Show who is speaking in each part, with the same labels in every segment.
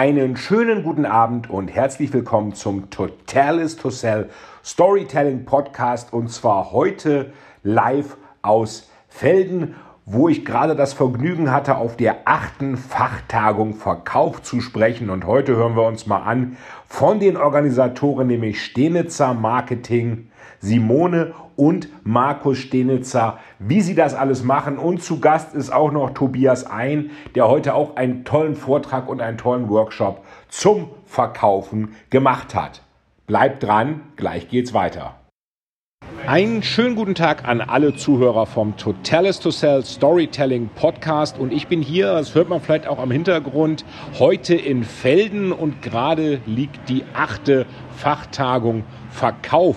Speaker 1: Einen schönen guten Abend und herzlich willkommen zum Totalis to Sell Storytelling Podcast und zwar heute live aus Felden, wo ich gerade das Vergnügen hatte, auf der achten Fachtagung Verkauf zu sprechen. Und heute hören wir uns mal an von den Organisatoren, nämlich Stenitzer Marketing, Simone und Markus Stenitzer, wie sie das alles machen. Und zu Gast ist auch noch Tobias Ein, der heute auch einen tollen Vortrag und einen tollen Workshop zum Verkaufen gemacht hat. Bleibt dran, gleich geht's weiter. Einen schönen guten Tag an alle Zuhörer vom Totalis to Sell Storytelling Podcast. Und ich bin hier, das hört man vielleicht auch am Hintergrund, heute in Felden und gerade liegt die achte Fachtagung Verkauf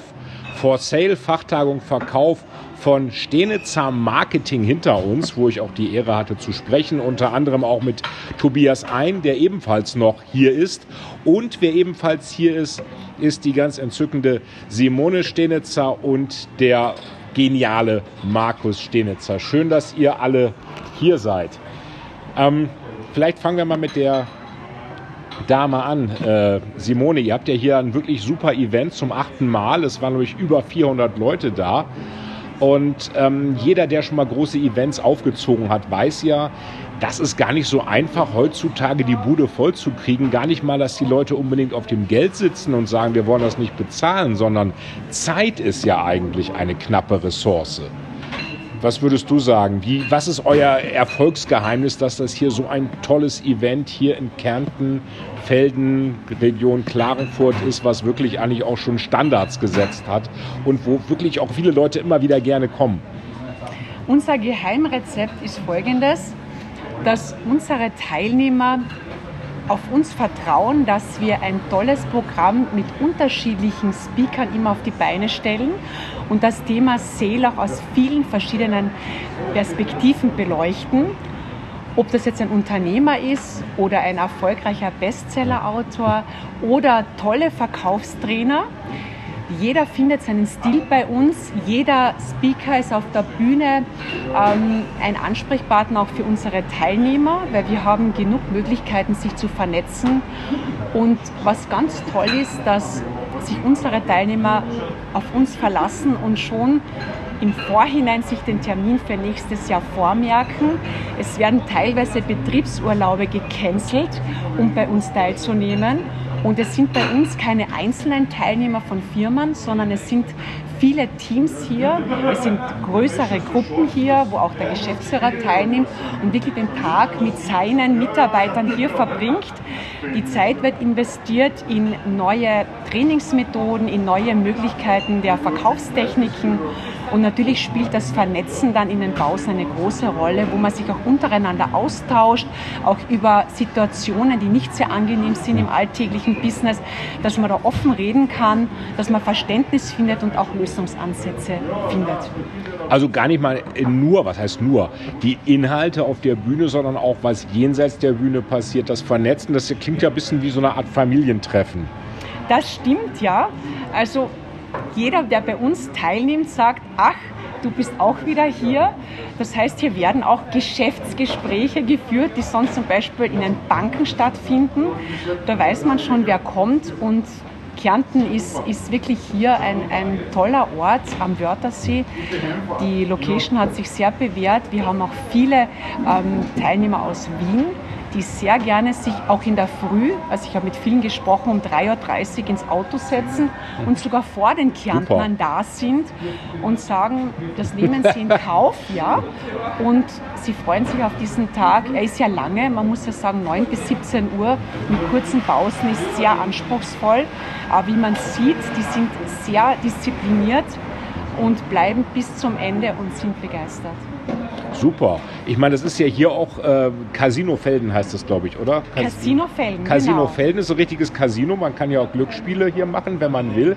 Speaker 1: For Sale Fachtagung Verkauf von Stenitzer Marketing hinter uns, wo ich auch die Ehre hatte zu sprechen, unter anderem auch mit Tobias Ein, der ebenfalls noch hier ist. Und wer ebenfalls hier ist, ist die ganz entzückende Simone Stenitzer und der geniale Markus Stenitzer. Schön, dass ihr alle hier seid. Ähm, vielleicht fangen wir mal mit der Dame an. Äh, Simone, ihr habt ja hier ein wirklich super Event zum achten Mal. Es waren nämlich über 400 Leute da. Und ähm, jeder, der schon mal große Events aufgezogen hat, weiß ja, das ist gar nicht so einfach, heutzutage die Bude voll zu kriegen. Gar nicht mal, dass die Leute unbedingt auf dem Geld sitzen und sagen, wir wollen das nicht bezahlen, sondern Zeit ist ja eigentlich eine knappe Ressource. Was würdest du sagen? Wie, was ist euer Erfolgsgeheimnis, dass das hier so ein tolles Event hier in Kärnten, Felden, Region Klagenfurt ist, was wirklich eigentlich auch schon Standards gesetzt hat und wo wirklich auch viele Leute immer wieder gerne kommen?
Speaker 2: Unser Geheimrezept ist folgendes, dass unsere Teilnehmer auf uns vertrauen, dass wir ein tolles Programm mit unterschiedlichen Speakern immer auf die Beine stellen und das Thema Sale auch aus vielen verschiedenen Perspektiven beleuchten. Ob das jetzt ein Unternehmer ist oder ein erfolgreicher Bestsellerautor oder tolle Verkaufstrainer. Jeder findet seinen Stil bei uns. Jeder Speaker ist auf der Bühne ähm, ein Ansprechpartner auch für unsere Teilnehmer, weil wir haben genug Möglichkeiten, sich zu vernetzen. Und was ganz toll ist, dass sich unsere Teilnehmer auf uns verlassen und schon im Vorhinein sich den Termin für nächstes Jahr vormerken. Es werden teilweise Betriebsurlaube gecancelt, um bei uns teilzunehmen. Und es sind bei uns keine einzelnen Teilnehmer von Firmen, sondern es sind viele Teams hier. Es sind größere Gruppen hier, wo auch der Geschäftsführer teilnimmt und wirklich den Tag mit seinen Mitarbeitern hier verbringt. Die Zeit wird investiert in neue Trainingsmethoden, in neue Möglichkeiten der Verkaufstechniken und natürlich spielt das Vernetzen dann in den Baus eine große Rolle, wo man sich auch untereinander austauscht, auch über Situationen, die nicht sehr angenehm sind im alltäglichen Business, dass man da offen reden kann, dass man Verständnis findet und auch Lösungsansätze findet.
Speaker 1: Also gar nicht mal nur, was heißt nur, die Inhalte auf der Bühne, sondern auch was jenseits der Bühne passiert, das Vernetzen, das klingt ja ein bisschen wie so eine Art Familientreffen.
Speaker 2: Das stimmt, ja. Also jeder, der bei uns teilnimmt, sagt, ach, du bist auch wieder hier. Das heißt, hier werden auch Geschäftsgespräche geführt, die sonst zum Beispiel in den Banken stattfinden. Da weiß man schon, wer kommt und Kärnten ist, ist wirklich hier ein, ein toller Ort am Wörthersee. Die Location hat sich sehr bewährt. Wir haben auch viele ähm, Teilnehmer aus Wien die sehr gerne sich auch in der Früh, also ich habe mit vielen gesprochen, um 3.30 Uhr ins Auto setzen und sogar vor den Kärntnern da sind und sagen, das nehmen sie in Kauf, ja. Und sie freuen sich auf diesen Tag. Er ist ja lange, man muss ja sagen, 9 bis 17 Uhr mit kurzen Pausen ist sehr anspruchsvoll. Aber wie man sieht, die sind sehr diszipliniert und bleiben bis zum Ende und sind begeistert.
Speaker 1: Super. Ich meine, das ist ja hier auch äh, Casino Felden heißt das, glaube ich, oder?
Speaker 2: Casino Felden.
Speaker 1: Casino
Speaker 2: genau.
Speaker 1: Felden ist ein richtiges Casino. Man kann ja auch Glücksspiele hier machen, wenn man will.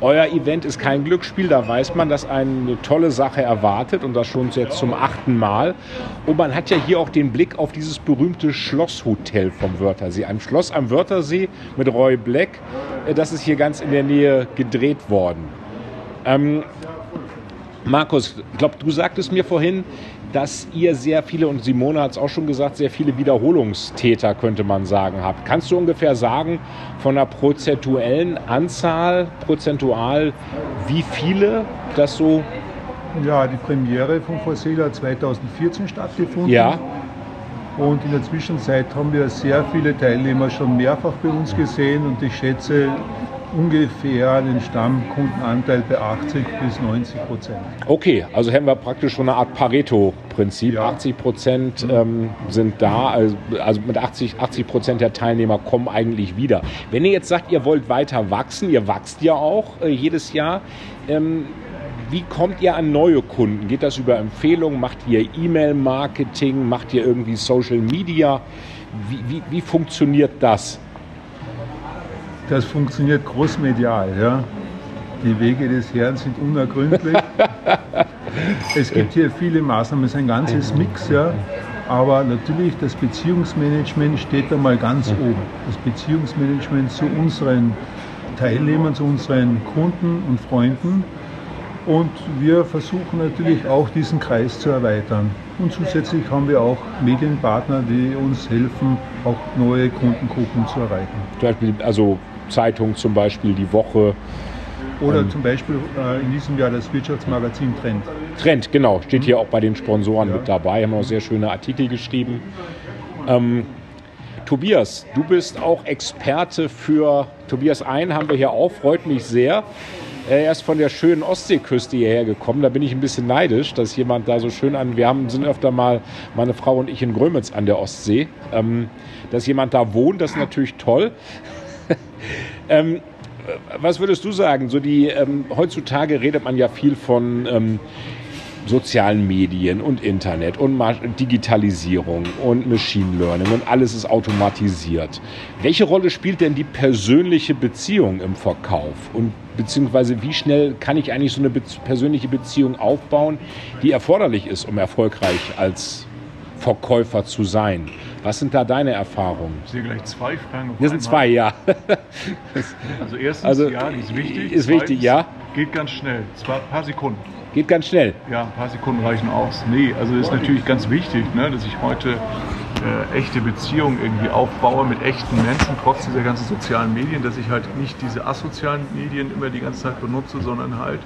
Speaker 1: Euer Event ist kein Glücksspiel. Da weiß man, dass eine tolle Sache erwartet und das schon jetzt zum achten Mal. Und man hat ja hier auch den Blick auf dieses berühmte Schlosshotel vom Wörthersee. Ein Schloss am Wörthersee mit Roy Black. Äh, Das ist hier ganz in der Nähe gedreht worden. Ähm, Markus, ich glaube, du sagtest mir vorhin, dass ihr sehr viele, und Simone hat es auch schon gesagt, sehr viele Wiederholungstäter, könnte man sagen, habt. Kannst du ungefähr sagen, von der prozentuellen Anzahl, prozentual, wie viele das so,
Speaker 3: Ja, die Premiere von Forsela hat 2014 stattgefunden.
Speaker 1: ja,
Speaker 3: Und in der Zwischenzeit haben wir sehr viele Teilnehmer schon mehrfach bei uns gesehen und ich schätze ungefähr den Stammkundenanteil bei 80 bis 90 Prozent.
Speaker 1: okay, also haben wir praktisch schon eine Art Pareto-Prinzip.
Speaker 3: Ja.
Speaker 1: 80 Prozent ähm, sind da, also, also mit 80, 80 Prozent der Teilnehmer kommen eigentlich wieder. Wenn ihr jetzt sagt, ihr wollt weiter wachsen, ihr wachst ja auch äh, jedes Jahr, ähm, wie kommt ihr an neue Kunden? Geht das über Empfehlungen? Macht ihr E-Mail-Marketing? Macht ihr irgendwie Social Media? Wie, wie, wie funktioniert das?
Speaker 3: Das funktioniert großmedial. Ja. Die Wege des Herrn sind unergründlich. es gibt hier viele Maßnahmen, es ist ein ganzes Mix. Ja. Aber natürlich, das Beziehungsmanagement steht da mal ganz oben. Das Beziehungsmanagement zu unseren Teilnehmern, zu unseren Kunden und Freunden. Und wir versuchen natürlich auch diesen Kreis zu erweitern. Und zusätzlich haben wir auch Medienpartner, die uns helfen, auch neue Kundengruppen zu erreichen.
Speaker 1: Zum Beispiel, also Zeitung zum Beispiel, die Woche.
Speaker 3: Oder zum Beispiel äh, in diesem Jahr das Wirtschaftsmagazin Trend.
Speaker 1: Trend, genau, steht hier auch bei den Sponsoren
Speaker 3: Ja.
Speaker 1: mit dabei. Haben auch sehr schöne Artikel geschrieben. Ähm, Tobias, du bist auch Experte für Tobias Ein, haben wir hier auch, freut mich sehr. Er ist von der schönen Ostseeküste hierher gekommen. Da bin ich ein bisschen neidisch, dass jemand da so schön an. Wir haben, sind öfter mal, meine Frau und ich in Grömitz an der Ostsee. Ähm, dass jemand da wohnt, das ist natürlich toll. ähm, was würdest du sagen? So die, ähm, heutzutage redet man ja viel von ähm, sozialen Medien und Internet und Digitalisierung und Machine Learning und alles ist automatisiert. Welche Rolle spielt denn die persönliche Beziehung im Verkauf? Und beziehungsweise wie schnell kann ich eigentlich so eine Bez persönliche Beziehung aufbauen, die erforderlich ist, um erfolgreich als Verkäufer zu sein? Was sind da deine Erfahrungen?
Speaker 4: Ich sehe gleich zwei Fragen.
Speaker 1: Hier sind zwei, ja.
Speaker 4: Also erstens,
Speaker 1: Also,
Speaker 4: ja, die ist wichtig.
Speaker 1: ist wichtig, ja.
Speaker 4: Geht ganz schnell. Zwar ein paar Sekunden.
Speaker 1: Geht ganz schnell.
Speaker 4: Ja, ein paar Sekunden reichen aus. Nee, also ist natürlich ganz wichtig, ne, dass ich heute äh, echte Beziehungen irgendwie aufbaue mit echten Menschen, trotz dieser ganzen sozialen Medien, dass ich halt nicht diese asozialen Medien immer die ganze Zeit benutze, sondern halt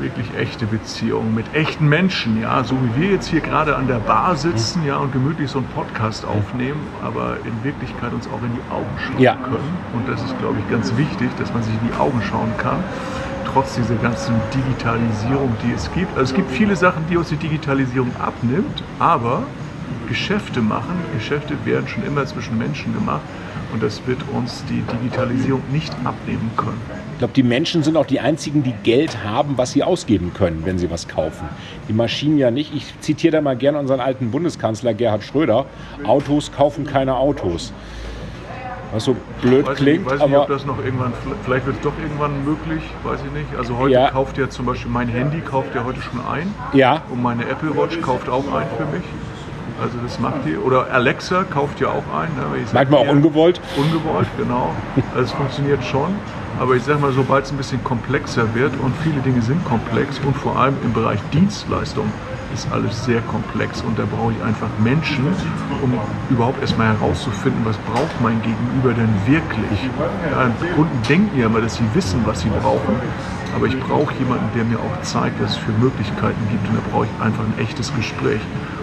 Speaker 4: wirklich echte Beziehungen mit echten Menschen, ja, so wie wir jetzt hier gerade an der Bar sitzen, ja, und gemütlich so einen Podcast aufnehmen, aber in Wirklichkeit uns auch in die Augen schauen
Speaker 1: Ja.
Speaker 4: können. Und das ist, glaube ich, ganz wichtig, dass man sich in die Augen schauen kann, trotz dieser ganzen Digitalisierung, die es gibt. Also es gibt viele Sachen, die uns die Digitalisierung abnimmt, aber Geschäfte machen, Geschäfte werden schon immer zwischen Menschen gemacht und das wird uns die Digitalisierung nicht abnehmen können.
Speaker 1: Ich glaube, die Menschen sind auch die einzigen, die Geld haben, was sie ausgeben können, wenn sie was kaufen. Die Maschinen ja nicht. Ich zitiere da mal gerne unseren alten Bundeskanzler Gerhard Schröder. Autos kaufen keine Autos. Was so blöd
Speaker 4: Weiß
Speaker 1: klingt,
Speaker 4: ich weiß nicht, ob
Speaker 1: aber
Speaker 4: das noch irgendwann, vielleicht wird es doch irgendwann möglich, weiß ich nicht. Also heute
Speaker 1: Ja.
Speaker 4: kauft ja zum Beispiel mein Handy kauft ja heute schon ein
Speaker 1: ja,
Speaker 4: und meine Apple Watch kauft auch ein für mich. Also das macht die. Oder Alexa kauft ja auch ein. Ne?
Speaker 1: Manchmal auch ungewollt.
Speaker 4: Ungewollt, genau. Also es funktioniert schon. Aber ich sag mal, sobald es ein bisschen komplexer wird und viele Dinge sind komplex und vor allem im Bereich Dienstleistung ist alles sehr komplex und da brauche ich einfach Menschen, um überhaupt erstmal herauszufinden, was braucht mein Gegenüber denn wirklich. Ja, Kunden denken ja immer, dass sie wissen, was sie brauchen, aber ich brauche jemanden, der mir auch zeigt, was es für Möglichkeiten gibt und da brauche ich einfach ein echtes Gespräch.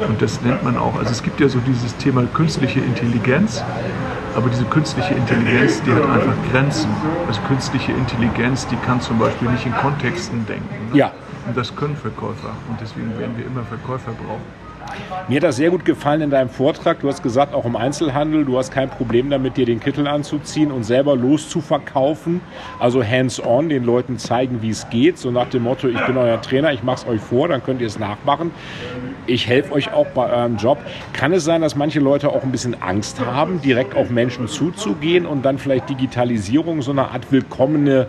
Speaker 4: Und das nennt man auch, also es gibt ja so dieses Thema künstliche Intelligenz, aber diese künstliche Intelligenz, die hat einfach Grenzen. Also künstliche Intelligenz, die kann zum Beispiel nicht in Kontexten denken. Ne?
Speaker 1: Ja.
Speaker 4: Und das können Verkäufer. Und deswegen werden wir immer Verkäufer brauchen.
Speaker 1: Mir hat das sehr gut gefallen in deinem Vortrag. Du hast gesagt, auch im Einzelhandel, du hast kein Problem damit, dir den Kittel anzuziehen und selber loszuverkaufen. Also hands-on, den Leuten zeigen, wie es geht. So nach dem Motto, ich bin euer Trainer, ich mache es euch vor, dann könnt ihr es nachmachen. Ich helfe euch auch bei eurem Job. Kann es sein, dass manche Leute auch ein bisschen Angst haben, direkt auf Menschen zuzugehen und dann vielleicht Digitalisierung so eine Art willkommene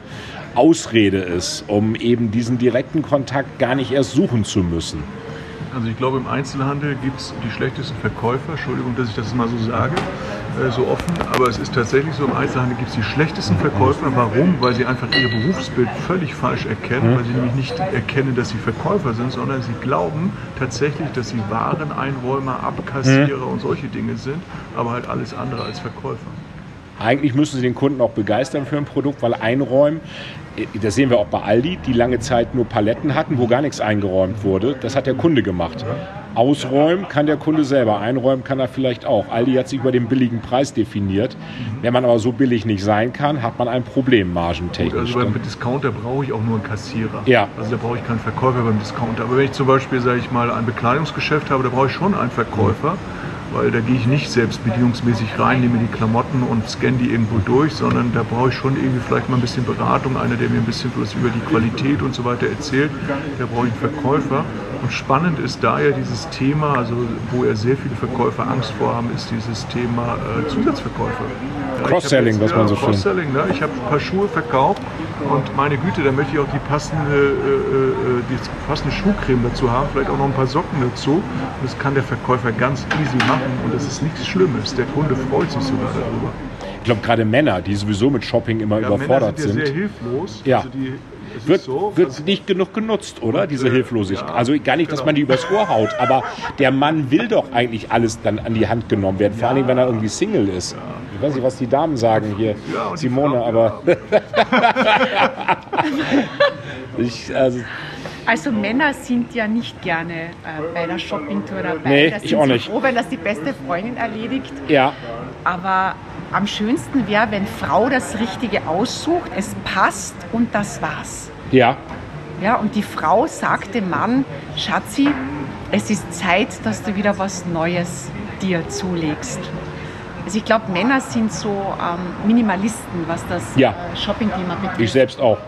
Speaker 1: Ausrede ist, um eben diesen direkten Kontakt gar nicht erst suchen zu müssen?
Speaker 4: Also ich glaube, im Einzelhandel gibt es die schlechtesten Verkäufer. Entschuldigung, dass ich das mal so sage, äh, so offen. Aber es ist tatsächlich so, im Einzelhandel gibt es die schlechtesten Verkäufer. Warum? Weil sie einfach ihr Berufsbild völlig falsch erkennen. Weil sie nämlich nicht erkennen, dass sie Verkäufer sind, sondern sie glauben tatsächlich, dass sie Wareneinräumer, Abkassierer und solche Dinge sind. Aber halt alles andere als Verkäufer.
Speaker 1: Eigentlich müssen sie den Kunden auch begeistern für ein Produkt, weil einräumen, das sehen wir auch bei Aldi, die lange Zeit nur Paletten hatten, wo gar nichts eingeräumt wurde. Das hat der Kunde gemacht. Ausräumen kann der Kunde selber, einräumen kann er vielleicht auch. Aldi hat sich über den billigen Preis definiert. Wenn man aber so billig nicht sein kann, hat man ein Problem margentechnisch.
Speaker 4: Gut, also beim Discounter brauche ich auch nur einen Kassierer.
Speaker 1: Ja.
Speaker 4: Also da brauche ich keinen Verkäufer beim Discounter. Aber wenn ich zum Beispiel, sage ich mal, ein Bekleidungsgeschäft habe, da brauche ich schon einen Verkäufer. Mhm weil da gehe ich nicht selbst bedienungsmäßig rein, nehme die Klamotten und scanne die irgendwo durch, sondern da brauche ich schon irgendwie vielleicht mal ein bisschen Beratung, einer, der mir ein bisschen was über die Qualität und so weiter erzählt. Da brauche ich einen Verkäufer. Und spannend ist da ja dieses Thema, also wo ja sehr viele Verkäufer Angst vor haben, ist dieses Thema äh, Zusatzverkäufer.
Speaker 1: Cross-Selling, was man so schön.
Speaker 4: Cross-Selling, ne? Ich habe ein paar Schuhe verkauft und meine Güte, da möchte ich auch die passende, äh, äh, die passende Schuhcreme dazu haben, vielleicht auch noch ein paar Socken dazu. Und das kann der Verkäufer ganz easy machen und das ist nichts Schlimmes. Der Kunde freut sich sogar darüber.
Speaker 1: Ich glaube, gerade Männer, die sowieso mit Shopping immer
Speaker 4: Ja,
Speaker 1: überfordert
Speaker 4: Männer sind. Ja
Speaker 1: sind,
Speaker 4: sehr hilflos.
Speaker 1: Ja.
Speaker 4: Also die, es
Speaker 1: wird,
Speaker 4: so,
Speaker 1: wird
Speaker 4: also-
Speaker 1: nicht genug genutzt, oder? Diese
Speaker 4: äh,
Speaker 1: Hilflosigkeit.
Speaker 4: ja,
Speaker 1: also gar nicht, dass
Speaker 4: genau.
Speaker 1: man die übers Ohr haut, aber der Mann will doch eigentlich alles dann an die Hand genommen werden, vor allem wenn er irgendwie Single ist. Ich weiß nicht, was die Damen sagen hier,
Speaker 4: Ja,
Speaker 1: Simone,
Speaker 4: Frauen,
Speaker 1: aber ich, also,
Speaker 2: Also Männer sind ja nicht gerne äh, bei einer Shoppingtour dabei.
Speaker 1: Nee,
Speaker 2: da
Speaker 1: ich auch nicht.
Speaker 2: froh, wenn das die beste Freundin erledigt.
Speaker 1: ja,
Speaker 2: Aber am schönsten wäre, wenn Frau das Richtige aussucht, es passt und das war's.
Speaker 1: ja,
Speaker 2: Ja, und die Frau sagt dem Mann, Schatzi, es ist Zeit, dass du wieder was Neues dir zulegst. Also ich glaube, Männer sind so ähm, Minimalisten, was das
Speaker 1: Ja.
Speaker 2: äh, Shopping-Thema betrifft.
Speaker 1: ich selbst auch.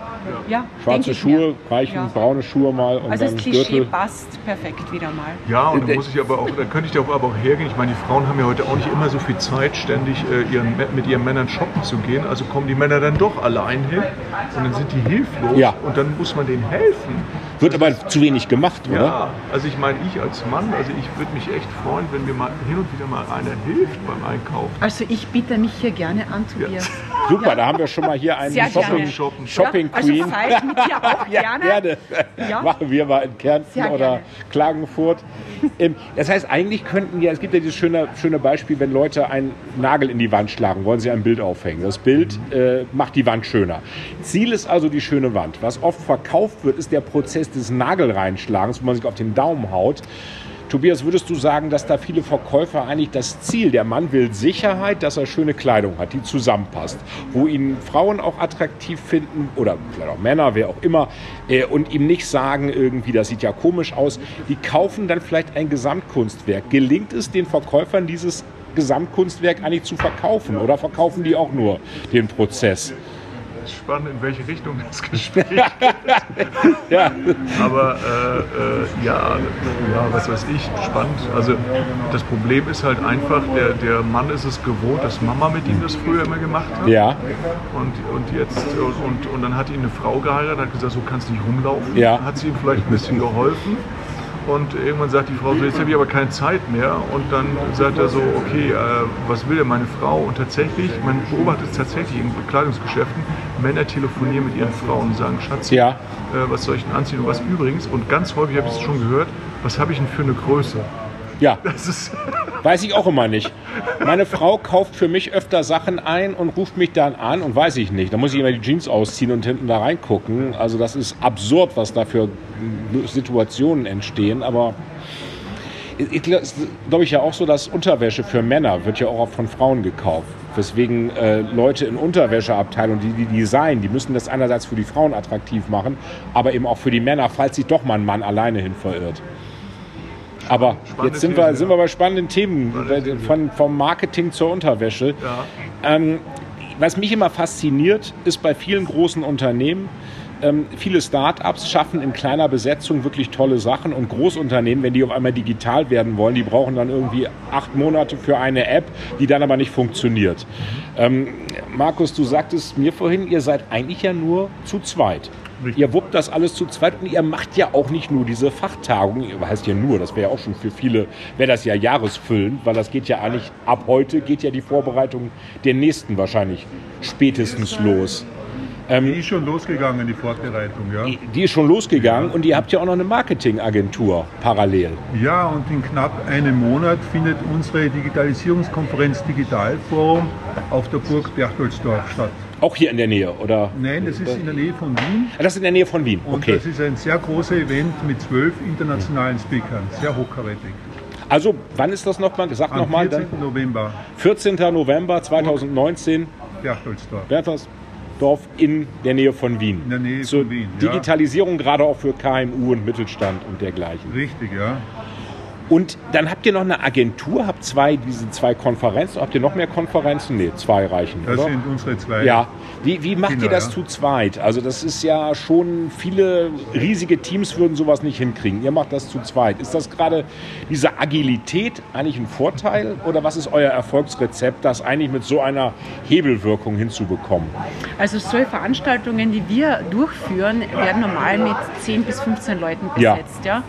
Speaker 2: Ja,
Speaker 1: Schwarze Schuhe,
Speaker 2: mir.
Speaker 1: reichen
Speaker 2: Ja.
Speaker 1: braune Schuhe mal und
Speaker 2: Also
Speaker 1: dann
Speaker 2: das Klischee
Speaker 1: Gürtel.
Speaker 2: passt perfekt wieder mal.
Speaker 4: Ja, und
Speaker 1: Äh,
Speaker 4: da muss ich aber auch, da könnte ich doch aber auch hergehen. Ich meine, die Frauen haben ja heute auch nicht immer so viel Zeit, ständig äh, ihren, mit ihren Männern shoppen zu gehen. Also kommen die Männer dann doch allein hin und dann sind die hilflos
Speaker 1: Ja.
Speaker 4: und dann muss man denen helfen.
Speaker 1: Wird aber zu wenig gemacht, oder?
Speaker 4: Ja, also ich meine, ich als Mann, also ich würde mich echt freuen, wenn mir mal hin und wieder mal einer hilft beim Einkaufen.
Speaker 2: Also ich biete mich hier gerne an, Tobias.
Speaker 1: Super, da haben wir schon mal hier einen Shopping.
Speaker 4: Shoppen.
Speaker 1: Shopping
Speaker 2: Ja, also Fahre ich mit dir auch
Speaker 1: Ja,
Speaker 2: gerne.
Speaker 1: gerne.
Speaker 2: Ja.
Speaker 1: Machen wir mal in Kärnten
Speaker 2: Sehr
Speaker 1: oder
Speaker 2: gerne.
Speaker 1: Klagenfurt. Das heißt, eigentlich könnten ja, es gibt ja dieses schöne, schöne Beispiel, wenn Leute einen Nagel in die Wand schlagen, wollen sie ein Bild aufhängen. Das Bild äh, macht die Wand schöner. Ziel ist also die schöne Wand. Was oft verkauft wird, ist der Prozess des Nagelreinschlagens, wo man sich auf den Daumen haut. Tobias, würdest du sagen, dass da viele Verkäufer eigentlich das Ziel, der Mann will Sicherheit, dass er schöne Kleidung hat, die zusammenpasst, wo ihn Frauen auch attraktiv finden oder vielleicht auch Männer, wer auch immer, äh, und ihm nicht sagen irgendwie, das sieht ja komisch aus, die kaufen dann vielleicht ein Gesamtkunstwerk. Gelingt es den Verkäufern, dieses Gesamtkunstwerk eigentlich zu verkaufen oder verkaufen die auch nur den Prozess?
Speaker 4: Spannend, in welche Richtung das Gespräch
Speaker 1: Ja,
Speaker 4: Aber äh, äh, ja, ja, was weiß ich, spannend. Also das Problem ist halt einfach, der, der Mann ist es gewohnt, dass Mama mit ihm das früher immer gemacht hat.
Speaker 1: ja,
Speaker 4: Und, und jetzt und, und dann hat ihn eine Frau geheiratet, hat gesagt, so kannst du nicht rumlaufen.
Speaker 1: Ja.
Speaker 4: Hat sie ihm vielleicht ein bisschen geholfen. Und irgendwann sagt die Frau so, jetzt habe ich aber keine Zeit mehr. Und dann sagt er so, okay, äh, was will denn meine Frau? Und tatsächlich, man beobachtet es tatsächlich in Bekleidungsgeschäften, Männer telefonieren mit ihren Frauen und sagen, Schatz,
Speaker 1: Ja.
Speaker 4: äh, was soll ich denn anziehen? Und was übrigens, und ganz häufig habe ich es schon gehört, was habe ich denn für eine Größe?
Speaker 1: ja.
Speaker 4: Das ist,
Speaker 1: Weiß ich auch immer nicht. Meine Frau kauft für mich öfter Sachen ein und ruft mich dann an und weiß ich nicht. Da muss ich immer die Jeans ausziehen und hinten da reingucken. Also das ist absurd, was da für Situationen entstehen. Aber ich glaube glaub ich ja auch so, dass Unterwäsche für Männer wird ja auch von Frauen gekauft. Weswegen äh, Leute in Unterwäscheabteilungen, die die designen, die müssen das einerseits für die Frauen attraktiv machen, aber eben auch für die Männer, falls sich doch mal ein Mann alleine hin verirrt. Aber
Speaker 4: Spannende
Speaker 1: jetzt sind wir,
Speaker 4: Themen,
Speaker 1: sind
Speaker 4: ja.
Speaker 1: wir bei spannenden Themen,
Speaker 4: Spannende
Speaker 1: von, vom Marketing zur Unterwäsche.
Speaker 4: Ja.
Speaker 1: Ähm, was mich immer fasziniert, ist bei vielen großen Unternehmen, ähm, viele Start-ups schaffen in kleiner Besetzung wirklich tolle Sachen und Großunternehmen, wenn die auf einmal digital werden wollen, die brauchen dann irgendwie acht Monate für eine App, die dann aber nicht funktioniert. Ähm, Markus, du sagtest mir vorhin, ihr seid eigentlich ja nur zu zweit.
Speaker 3: Richtig.
Speaker 1: Ihr wuppt das alles zu zweit und ihr macht ja auch nicht nur diese Fachtagung, heißt ja nur, das wäre ja auch schon für viele, wäre das ja jahresfüllend, weil das geht ja eigentlich, ab heute geht ja die Vorbereitung der nächsten wahrscheinlich spätestens los.
Speaker 3: Die ist schon losgegangen, die Vorbereitung, ja.
Speaker 1: Die ist schon losgegangen und ihr habt ja auch noch eine Marketingagentur parallel.
Speaker 3: Ja, und in knapp einem Monat findet unsere Digitalisierungskonferenz Digitalforum auf der Burg Berchtoldsdorf statt.
Speaker 1: Auch hier in der Nähe, oder?
Speaker 3: Nein, das ist in der Nähe von Wien.
Speaker 1: Ah, Das ist in der Nähe von Wien,
Speaker 3: Und
Speaker 1: okay.
Speaker 3: das ist ein sehr großer Event mit zwölf internationalen Speakern, sehr hochkarätig.
Speaker 1: Also, wann ist das nochmal? Sag
Speaker 3: Am
Speaker 1: nochmal.
Speaker 3: 14. November,
Speaker 1: 14. November 2019,
Speaker 3: Berchtoldsdorf.
Speaker 1: Berthersdorf in der Nähe von Wien.
Speaker 3: In der Nähe
Speaker 1: Zur
Speaker 3: von Wien, ja.
Speaker 1: Digitalisierung gerade auch für KMU und Mittelstand und dergleichen.
Speaker 3: Richtig, ja.
Speaker 1: Und dann habt ihr noch eine Agentur, habt zwei, diese zwei Konferenzen. Habt ihr noch mehr Konferenzen? Nee, zwei reichen,
Speaker 3: Das
Speaker 1: oder?
Speaker 3: sind unsere zwei.
Speaker 1: Ja, wie, wie macht ihr
Speaker 3: Kinder,
Speaker 1: das
Speaker 3: ja.
Speaker 1: zu zweit? Also das ist ja schon, viele riesige Teams würden sowas nicht hinkriegen. Ihr macht das zu zweit. Ist das gerade diese Agilität eigentlich ein Vorteil oder was ist euer Erfolgsrezept, das eigentlich mit so einer Hebelwirkung hinzubekommen?
Speaker 2: Also solche Veranstaltungen, die wir durchführen, werden normal mit 10 bis 15 Leuten
Speaker 1: Ja.
Speaker 2: besetzt. Ja.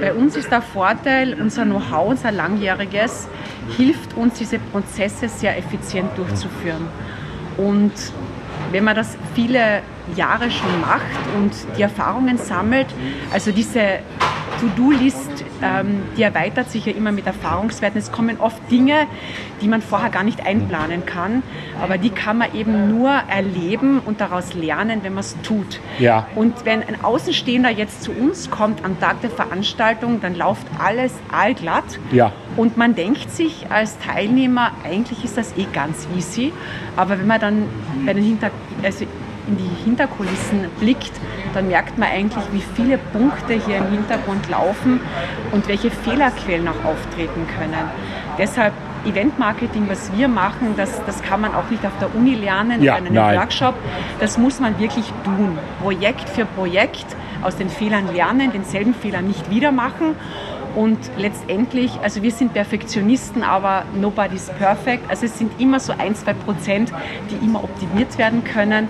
Speaker 2: Bei uns ist der Vorteil, unser Know-how, unser langjähriges, hilft uns, diese Prozesse sehr effizient durchzuführen. Und wenn man das viele Jahre schon macht und die Erfahrungen sammelt, also diese To-Do-List, ähm, die erweitert sich ja immer mit Erfahrungswerten. Es kommen oft Dinge, die man vorher gar nicht einplanen kann, aber die kann man eben nur erleben und daraus lernen, wenn man es tut.
Speaker 1: Ja.
Speaker 2: Und wenn ein Außenstehender jetzt zu uns kommt am Tag der Veranstaltung, dann läuft alles allglatt.
Speaker 1: Ja.
Speaker 2: Und man denkt sich als Teilnehmer, eigentlich ist das eh ganz easy. Aber wenn man dann bei den Hinter also in die Hinterkulissen blickt, dann merkt man eigentlich, wie viele Punkte hier im Hintergrund laufen und welche Fehlerquellen auch auftreten können. Deshalb Eventmarketing, was wir machen, das, das kann man auch nicht auf der Uni lernen
Speaker 1: Ja,
Speaker 2: in einem
Speaker 1: nein.
Speaker 2: Workshop. Das muss man wirklich tun. Projekt für Projekt aus den Fehlern lernen, denselben Fehler nicht wieder machen. Und letztendlich, also wir sind Perfektionisten, aber nobody's perfect. Also es sind immer so ein, zwei Prozent, die immer optimiert werden können.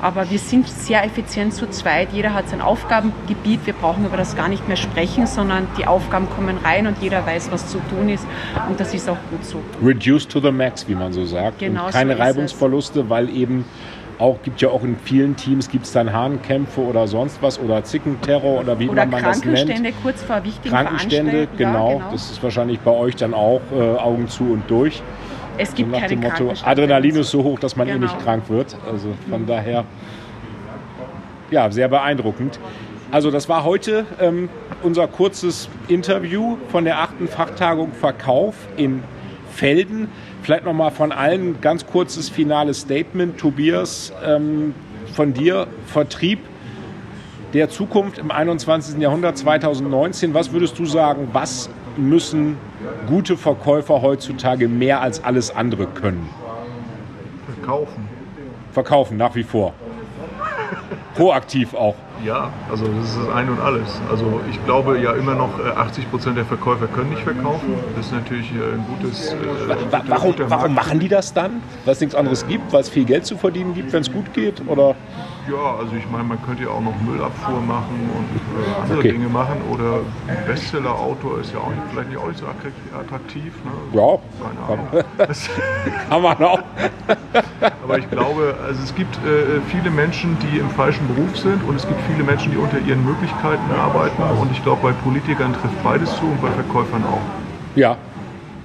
Speaker 2: Aber wir sind sehr effizient zu zweit. Jeder hat sein Aufgabengebiet. Wir brauchen über das gar nicht mehr sprechen, sondern die Aufgaben kommen rein und jeder weiß, was zu tun ist. Und das ist auch gut so.
Speaker 1: Reduce to the max, wie man so sagt.
Speaker 2: Genau
Speaker 1: und
Speaker 2: so
Speaker 1: keine
Speaker 2: es.
Speaker 1: Reibungsverluste, weil eben auch, gibt ja auch in vielen Teams, gibt es dann Hahnkämpfe oder sonst was oder Zickenterror oder wie
Speaker 2: Oder
Speaker 1: man das nennt.
Speaker 2: Krankenstände kurz vor wichtigen
Speaker 1: Krankenstände, genau.
Speaker 2: Ja, genau.
Speaker 1: Das ist wahrscheinlich bei euch dann auch äh, Augen zu und durch.
Speaker 2: Es
Speaker 1: So
Speaker 2: gibt
Speaker 1: nach
Speaker 2: keine
Speaker 1: dem Motto. Adrenalin ist so hoch, dass man eh
Speaker 2: Genau.
Speaker 1: nicht krank wird. Also von daher, ja, sehr beeindruckend. Also das war heute ähm, unser kurzes Interview von der achten Fachtagung Verkauf in Felden. Vielleicht nochmal von allen ein ganz kurzes finales Statement. Tobias, ähm, von dir, Vertrieb der Zukunft im 21. Jahrhundert 2019. Was würdest du sagen, was müssen gute Verkäufer heutzutage mehr als alles andere können?
Speaker 4: Verkaufen.
Speaker 1: Verkaufen nach wie vor. Proaktiv auch.
Speaker 4: Ja, also das ist das Ein und Alles. Also ich glaube ja immer noch, äh, 80 Prozent der Verkäufer können nicht verkaufen. Das ist natürlich äh, ein gutes. Äh,
Speaker 1: Warum, warum machen die das dann? Weil es nichts anderes gibt, weil es viel Geld zu verdienen gibt, wenn es gut geht? Oder?
Speaker 4: Ja, also ich meine, man könnte ja auch noch Müllabfuhr machen und äh, andere
Speaker 1: Okay.
Speaker 4: Dinge machen. Oder Bestseller-Autor ist ja auch nicht, vielleicht nicht auch nicht so attrak- attraktiv. Ne?
Speaker 1: Ja,
Speaker 4: Keine
Speaker 1: kann man auch.
Speaker 4: aber ich glaube, also es gibt äh, viele Menschen, die im falschen Beruf sind und es gibt viele Menschen, die unter ihren Möglichkeiten arbeiten. Und ich glaube, bei Politikern trifft beides zu und bei Verkäufern auch.
Speaker 1: Ja,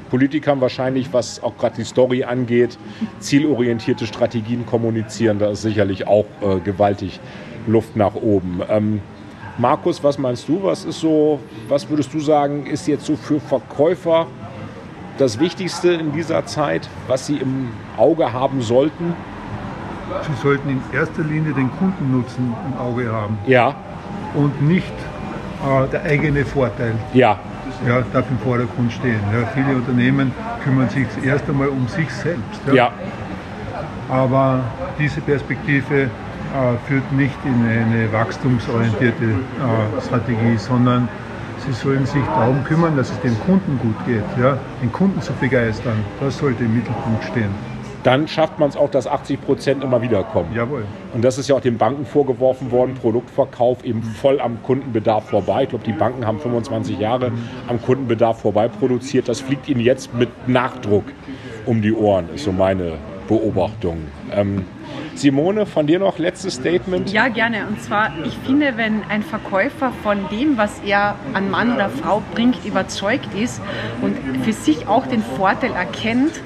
Speaker 1: Politikern wahrscheinlich, was auch gerade die Story angeht, zielorientierte Strategien kommunizieren, da ist sicherlich auch äh, gewaltig Luft nach oben. Ähm, Markus, was meinst du? Was ist so, was würdest du sagen, ist jetzt so für Verkäufer das Wichtigste in dieser Zeit, was sie im Auge haben sollten?
Speaker 3: Sie sollten in erster Linie den Kundennutzen im Auge haben
Speaker 1: Ja,
Speaker 3: und nicht äh, der eigene Vorteil.
Speaker 1: ja,
Speaker 3: ja, darf im Vordergrund stehen. Ja, viele Unternehmen kümmern sich erst einmal um sich selbst.
Speaker 1: Ja. ja.
Speaker 3: Aber diese Perspektive äh, führt nicht in eine wachstumsorientierte äh, Strategie, sondern sie sollen sich darum kümmern, dass es dem Kunden gut geht, ja, den Kunden zu begeistern. Das sollte im Mittelpunkt stehen
Speaker 1: dann schafft man es auch, dass 80 Prozent immer wieder kommen.
Speaker 3: Jawohl.
Speaker 1: Und das ist ja auch den Banken vorgeworfen worden, Produktverkauf eben voll am Kundenbedarf vorbei. Ich glaube, die Banken haben 25 Jahre am Kundenbedarf vorbei produziert. Das fliegt ihnen jetzt mit Nachdruck um die Ohren, ist so meine Beobachtung. Ähm, Simone, von dir noch letztes Statement?
Speaker 2: Ja, gerne. Und zwar, ich finde, wenn ein Verkäufer von dem, was er an Mann oder Frau bringt, überzeugt ist und für sich auch den Vorteil erkennt,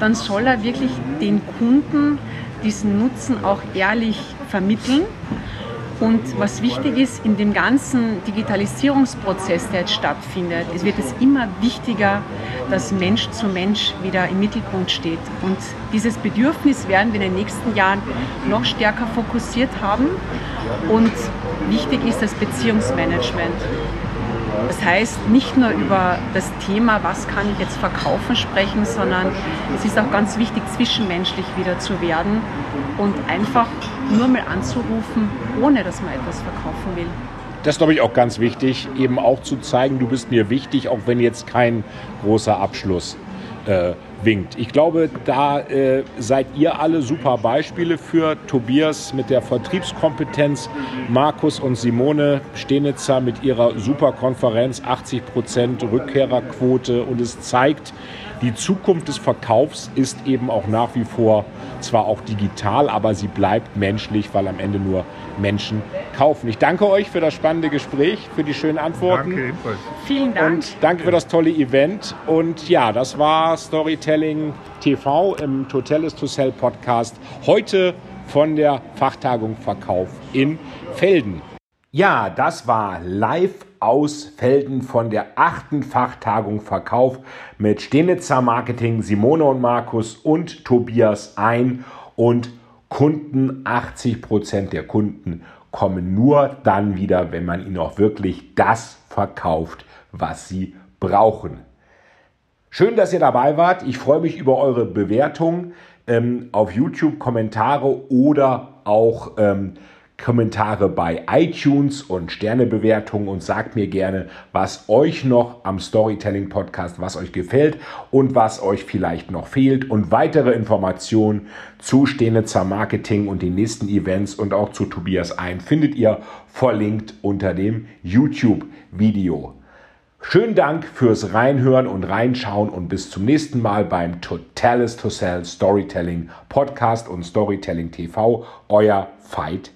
Speaker 2: dann soll er wirklich den Kunden diesen Nutzen auch ehrlich vermitteln. Und was wichtig ist, in dem ganzen Digitalisierungsprozess, der jetzt stattfindet, es wird es immer wichtiger, dass Mensch zu Mensch wieder im Mittelpunkt steht. Und dieses Bedürfnis werden wir in den nächsten Jahren noch stärker fokussiert haben. Und wichtig ist das Beziehungsmanagement. Das heißt, nicht nur über das Thema, was kann ich jetzt verkaufen, sprechen, sondern es ist auch ganz wichtig, zwischenmenschlich wieder zu werden und einfach nur mal anzurufen, ohne dass man etwas verkaufen will.
Speaker 1: Das ist, glaube ich, auch ganz wichtig, eben auch zu zeigen, du bist mir wichtig, auch wenn jetzt kein großer Abschluss äh, winkt. Ich glaube, da äh, seid ihr alle super Beispiele für. Tobias mit der Vertriebskompetenz, Markus und Simone Stenitzer mit ihrer Superkonferenz, 80 Prozent Rückkehrerquote und es zeigt, die Zukunft des Verkaufs ist eben auch nach wie vor zwar auch digital, aber sie bleibt menschlich, weil am Ende nur Menschen kaufen. Ich danke euch für das spannende Gespräch, für die schönen Antworten.
Speaker 3: Danke ebenfalls.
Speaker 2: Vielen Dank.
Speaker 1: Und danke für das tolle Event. Und ja, das war Storytelling TV im Total is to Sell Podcast. Heute von der Fachtagung Verkauf in Felden. Ja, das war live aus Felden von der achten Fachtagung Verkauf mit Stenitzer Marketing, Simone und Markus und Tobias ein und Kunden, 80 Prozent der Kunden kommen nur dann wieder, wenn man ihnen auch wirklich das verkauft, was sie brauchen. Schön, dass ihr dabei wart. Ich freue mich über eure Bewertung ähm, auf YouTube, Kommentare oder auch ähm, Kommentare bei iTunes und Sternebewertungen und sagt mir gerne, was euch noch am Storytelling Podcast, was euch gefällt und was euch vielleicht noch fehlt. Und weitere Informationen zu Stenitzer Marketing und den nächsten Events und auch zu Tobias ein findet ihr verlinkt unter dem YouTube-Video. Schönen Dank fürs Reinhören und Reinschauen und bis zum nächsten Mal beim Totalis to Sell Storytelling Podcast und Storytelling TV. Euer Veit